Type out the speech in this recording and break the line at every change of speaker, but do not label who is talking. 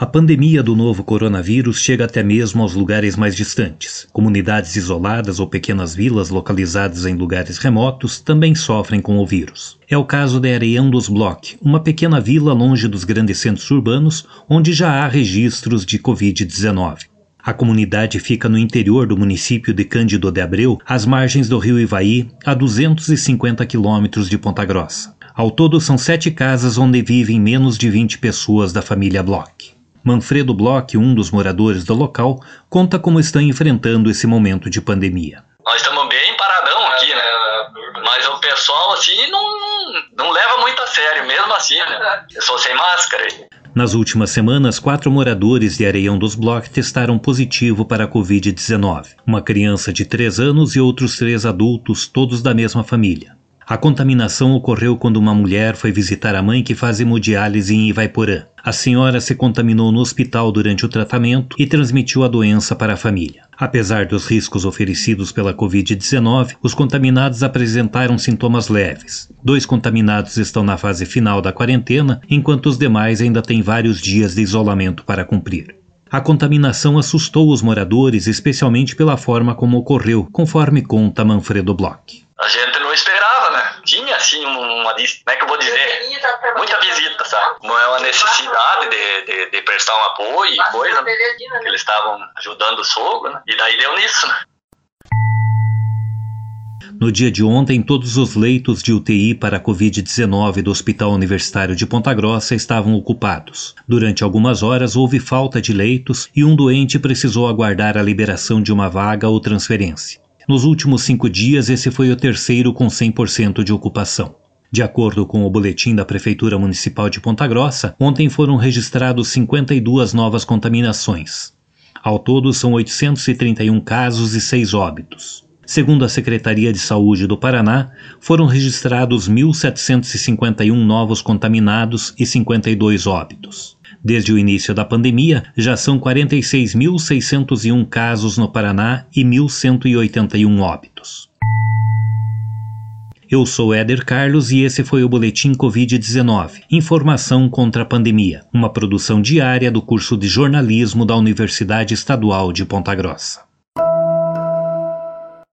A pandemia do novo coronavírus chega até mesmo aos lugares mais distantes. Comunidades isoladas ou pequenas vilas localizadas em lugares remotos também sofrem com o vírus. É o caso de Areião dos Bloch, uma pequena vila longe dos grandes centros urbanos, onde já há registros de Covid-19. A comunidade fica no interior do município de Cândido de Abreu, às margens do rio Ivaí, a 250 quilômetros de Ponta Grossa. Ao todo, são sete casas onde vivem menos de 20 pessoas da família Bloch. Manfredo Bloch, um dos moradores do local, conta como estão enfrentando esse momento de pandemia.
Nós estamos bem paradão aqui, né? Mas o pessoal, assim, não, não leva muito a sério, mesmo assim, né? Eu sou sem máscara.
Nas últimas semanas, quatro moradores de Areião dos Bloch testaram positivo para a Covid-19. Uma criança de 3 anos e outros três adultos, todos da mesma família. A contaminação ocorreu quando uma mulher foi visitar a mãe que faz hemodiálise em Ivaiporã. A senhora se contaminou no hospital durante o tratamento e transmitiu a doença para a família. Apesar dos riscos oferecidos pela Covid-19, os contaminados apresentaram sintomas leves. Dois contaminados estão na fase final da quarentena, enquanto os demais ainda têm vários dias de isolamento para cumprir. A contaminação assustou os moradores, especialmente pela forma como ocorreu, conforme conta Manfredo Bloch.
A gente não esperava, né? Tinha, assim, uma. Como é que eu vou dizer? Muita visita, sabe? Não é uma necessidade de, de, de prestar um apoio e coisa, né? Que eles estavam ajudando o sogro, né? E daí deu nisso, né?
No dia de ontem, todos os leitos de UTI para a Covid-19 do Hospital Universitário de Ponta Grossa estavam ocupados. Durante algumas horas houve falta de leitos e um doente precisou aguardar a liberação de uma vaga ou transferência. Nos últimos cinco dias, esse foi o terceiro com 100% de ocupação. De acordo com o boletim da Prefeitura Municipal de Ponta Grossa, ontem foram registrados 52 novas contaminações. Ao todo, são 831 casos e 6 óbitos. Segundo a Secretaria de Saúde do Paraná, foram registrados 1.751 novos contaminados e 52 óbitos. Desde o início da pandemia, já são 46.601 casos no Paraná e 1.181 óbitos. Eu sou Éder Carlos e esse foi o Boletim Covid-19 Informação contra a Pandemia, uma produção diária do curso de jornalismo da Universidade Estadual de Ponta Grossa.